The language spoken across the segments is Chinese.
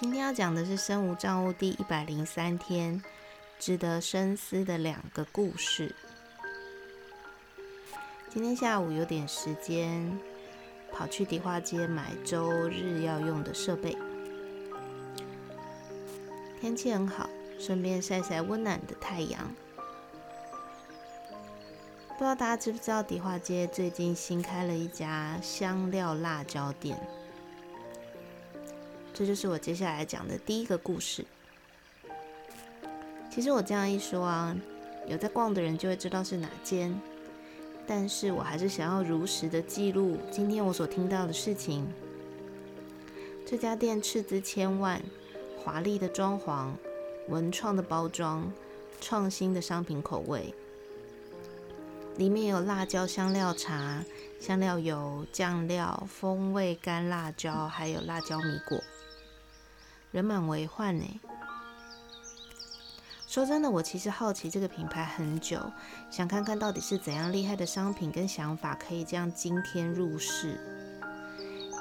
今天要讲的是身无账务第一百零三天，值得深思的两个故事。今天下午有点时间，跑去迪化街买周日要用的设备。天气很好，顺便晒晒温暖的太阳。不知道大家知不知道，迪化街最近新开了一家香料辣椒店。这就是我接下来讲的第一个故事。其实我这样一说啊，有在逛的人就会知道是哪间。但是我还是想要如实的记录今天我所听到的事情。这家店斥资千万，华丽的装潢，文创的包装，创新的商品口味。里面有辣椒香料茶、香料油、酱料、风味干辣椒，还有辣椒米果，人满为患呢。说真的，我其实好奇这个品牌很久，想看看到底是怎样厉害的商品跟想法，可以这样惊天入世。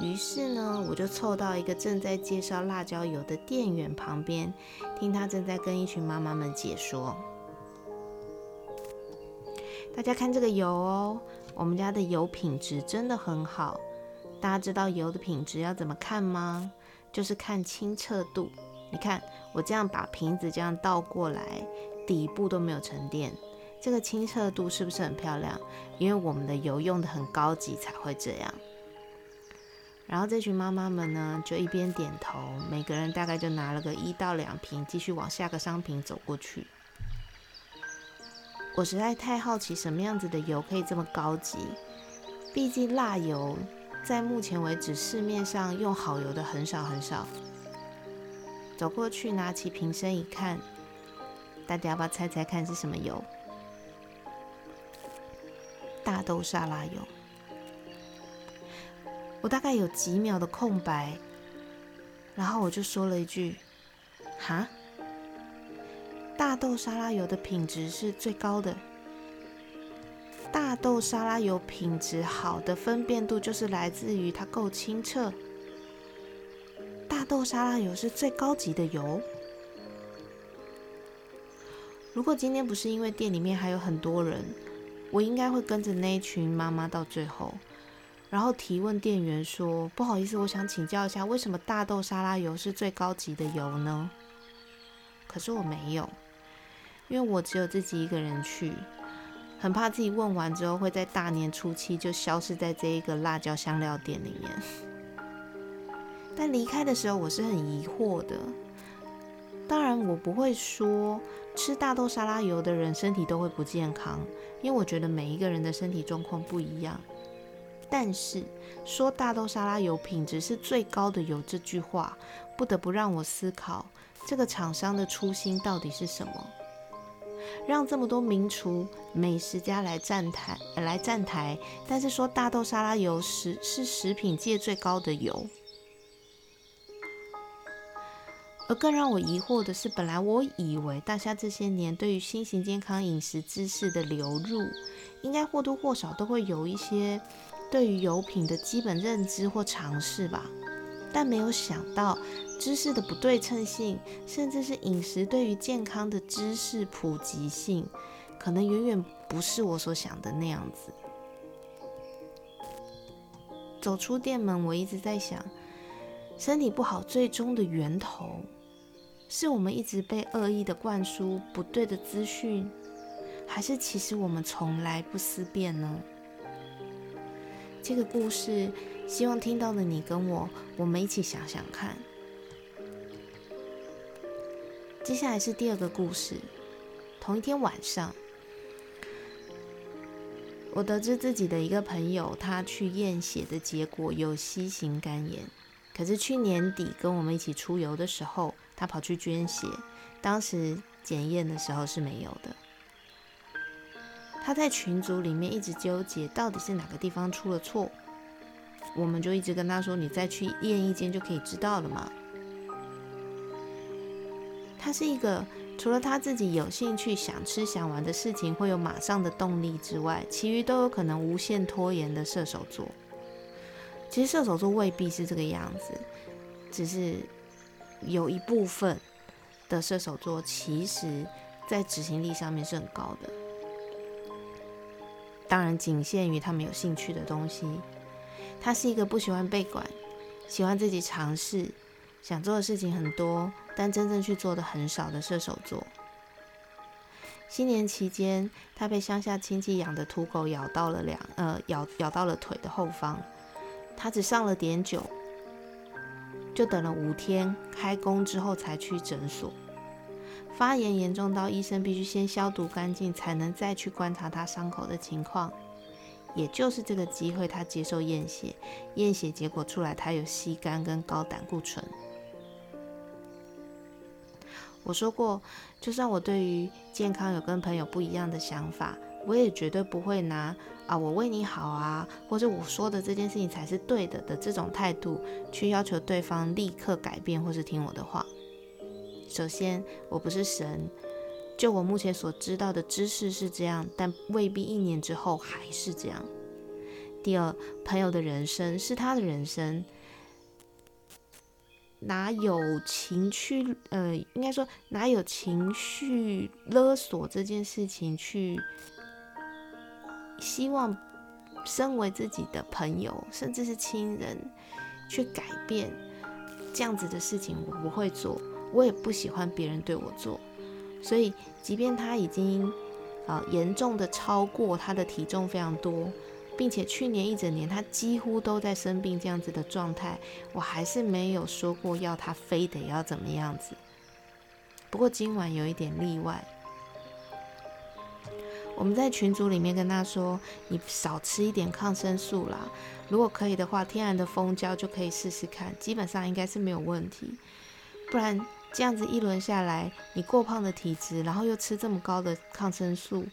于是呢，我就凑到一个正在介绍辣椒油的店员旁边，听他正在跟一群妈妈们解说。大家看这个油哦，我们家的油品质真的很好。大家知道油的品质要怎么看吗？就是看清澈度。你看我这样把瓶子这样倒过来，底部都没有沉淀，这个清澈度是不是很漂亮？因为我们的油用的很高级才会这样。然后这群妈妈们呢，就一边点头，每个人大概就拿了个一到两瓶，继续往下个商品走过去。我实在太好奇，什么样子的油可以这么高级？毕竟辣油在目前为止市面上用好油的很少很少。走过去拿起瓶身一看，大家要不要猜猜看是什么油？大豆沙拉油。我大概有几秒的空白，然后我就说了一句：“哈？”大豆沙拉油的品质是最高的。大豆沙拉油品质好的分辨度就是来自于它够清澈。大豆沙拉油是最高级的油。如果今天不是因为店里面还有很多人，我应该会跟着那一群妈妈到最后，然后提问店员说：“不好意思，我想请教一下，为什么大豆沙拉油是最高级的油呢？”可是我没有。因为我只有自己一个人去，很怕自己问完之后会在大年初七就消失在这一个辣椒香料店里面。但离开的时候我是很疑惑的。当然，我不会说吃大豆沙拉油的人身体都会不健康，因为我觉得每一个人的身体状况不一样。但是说大豆沙拉油品质是最高的油这句话，不得不让我思考这个厂商的初心到底是什么。让这么多名厨、美食家来站台，来站台，但是说大豆沙拉油是是食品界最高的油。而更让我疑惑的是，本来我以为大家这些年对于新型健康饮食知识的流入，应该或多或少都会有一些对于油品的基本认知或尝试吧。但没有想到，知识的不对称性，甚至是饮食对于健康的知识普及性，可能远远不是我所想的那样子。走出店门，我一直在想，身体不好最终的源头，是我们一直被恶意的灌输不对的资讯，还是其实我们从来不思辨呢？这个故事。希望听到的你跟我，我们一起想想看。接下来是第二个故事。同一天晚上，我得知自己的一个朋友，他去验血的结果有 C 型肝炎。可是去年底跟我们一起出游的时候，他跑去捐血，当时检验的时候是没有的。他在群组里面一直纠结，到底是哪个地方出了错，我们就一直跟他说：“你再去验一间就可以知道了嘛。”他是一个除了他自己有兴趣、想吃、想玩的事情会有马上的动力之外，其余都有可能无限拖延的射手座。其实射手座未必是这个样子，只是有一部分的射手座其实在执行力上面是很高的。当然，仅限于他们有兴趣的东西。他是一个不喜欢被管，喜欢自己尝试，想做的事情很多，但真正去做的很少的射手座。新年期间，他被乡下亲戚养的土狗咬到了两呃咬咬到了腿的后方，他只上了点酒，就等了五天开工之后才去诊所。发炎严重到医生必须先消毒干净，才能再去观察他伤口的情况。也就是这个机会，他接受验血，验血结果出来，他有吸肝跟高胆固醇。我说过，就算我对于健康有跟朋友不一样的想法，我也绝对不会拿啊我为你好啊，或者我说的这件事情才是对的的这种态度去要求对方立刻改变或是听我的话。首先，我不是神，就我目前所知道的知识是这样，但未必一年之后还是这样。第二，朋友的人生是他的人生，哪有情绪？呃，应该说哪有情绪勒索这件事情去希望身为自己的朋友，甚至是亲人去改变这样子的事情，我不会做。我也不喜欢别人对我做，所以即便他已经啊严重的超过他的体重非常多，并且去年一整年他几乎都在生病这样子的状态，我还是没有说过要他非得要怎么样子。不过今晚有一点例外，我们在群组里面跟他说，你少吃一点抗生素啦，如果可以的话，天然的蜂胶就可以试试看，基本上应该是没有问题，不然。这样子一轮下来，你过胖的体质，然后又吃这么高的抗生素，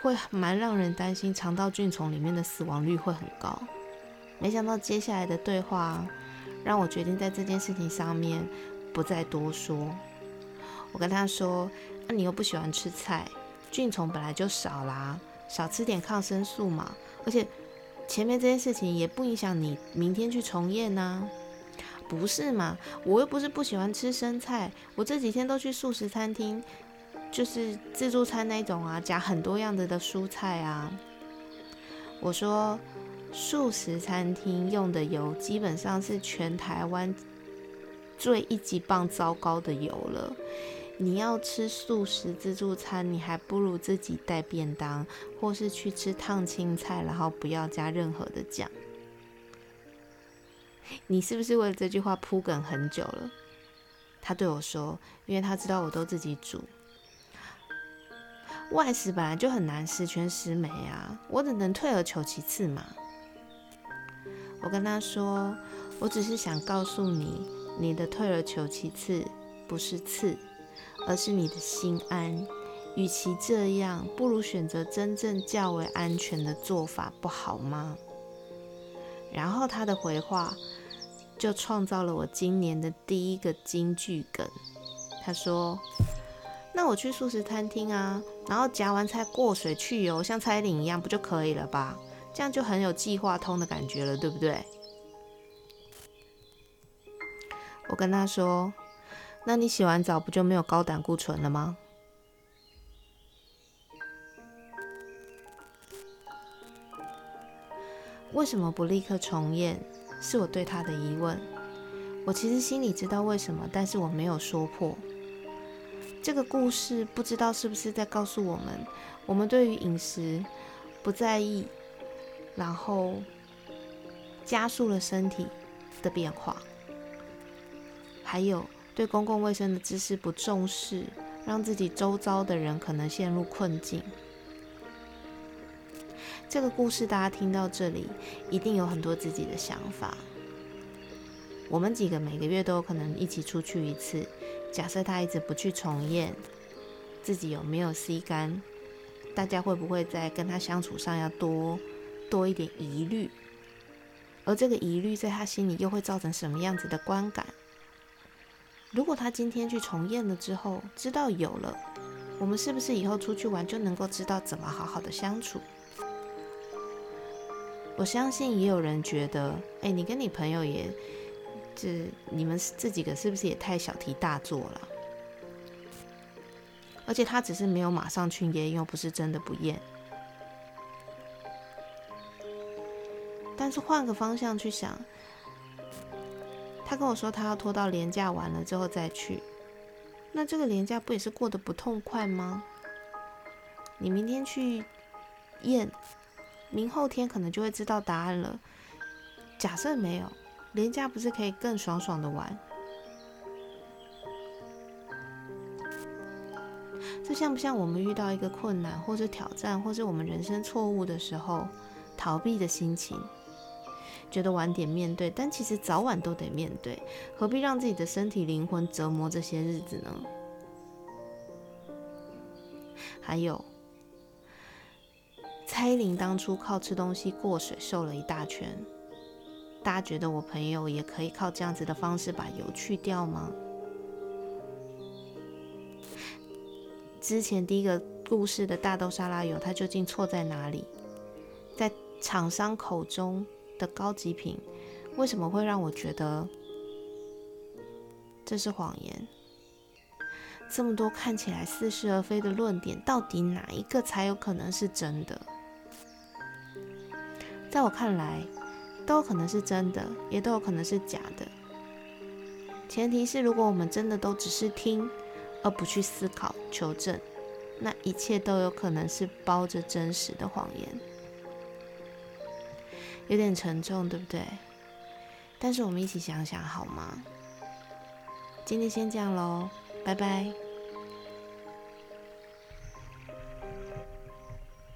会蛮让人担心肠道菌丛里面的死亡率会很高。没想到接下来的对话让我决定在这件事情上面不再多说。我跟他说：“那你又不喜欢吃菜，菌丛本来就少啦，少吃点抗生素嘛。而且前面这件事情也不影响你明天去重验呢。”不是嘛？我又不是不喜欢吃生菜，我这几天都去素食餐厅，就是自助餐那种啊，加很多样子的蔬菜啊。我说，素食餐厅用的油基本上是全台湾最一级棒糟糕的油了。你要吃素食自助餐，你还不如自己带便当，或是去吃烫青菜，然后不要加任何的酱。你是不是为了这句话铺梗很久了？他对我说：“因为他知道我都自己煮，外食本来就很难十全十美啊，我只能退而求其次嘛。”我跟他说：“我只是想告诉你，你的退而求其次不是次，而是你的心安。与其这样，不如选择真正较为安全的做法，不好吗？”然后他的回话。就创造了我今年的第一个金句梗。他说：“那我去素食餐厅啊，然后夹完菜过水去油，像蔡琳一样，不就可以了吧？这样就很有计划通的感觉了，对不对？”我跟他说：“那你洗完澡不就没有高胆固醇了吗？”为什么不立刻重演？是我对他的疑问。我其实心里知道为什么，但是我没有说破。这个故事不知道是不是在告诉我们，我们对于饮食不在意，然后加速了身体的变化，还有对公共卫生的知识不重视，让自己周遭的人可能陷入困境。这个故事大家听到这里，一定有很多自己的想法。我们几个每个月都有可能一起出去一次，假设他一直不去重验，自己有没有 C 肝，大家会不会在跟他相处上要多多一点疑虑？而这个疑虑在他心里又会造成什么样子的观感？如果他今天去重验了之后，知道有了，我们是不是以后出去玩就能够知道怎么好好的相处？我相信也有人觉得，哎，你跟你朋友也，这你们这几个是不是也太小题大做了？而且他只是没有马上去验，又不是真的不验。但是换个方向去想，他跟我说他要拖到年假完了之后再去，那这个年假不也是过得不痛快吗？你明天去验，明后天可能就会知道答案了。假设没有，廉价不是可以更爽爽的玩？这像不像我们遇到一个困难或者挑战，或是我们人生错误的时候，逃避的心情？觉得晚点面对，但其实早晚都得面对，何必让自己的身体灵魂折磨这些日子呢？还有，蔡依林当初靠吃东西过水瘦了一大圈，大家觉得我朋友也可以靠这样子的方式把油去掉吗？之前第一个故事的大豆沙拉油，它究竟错在哪里？在厂商口中。的高级品为什么会让我觉得这是谎言？这么多看起来似是而非的论点，到底哪一个才有可能是真的？在我看来，都有可能是真的，也都有可能是假的。前提是，如果我们真的都只是听，而不去思考、求证，那一切都有可能是包着真实的谎言。有点沉重，对不对？但是我们一起想想好吗？今天先这样喽，拜拜。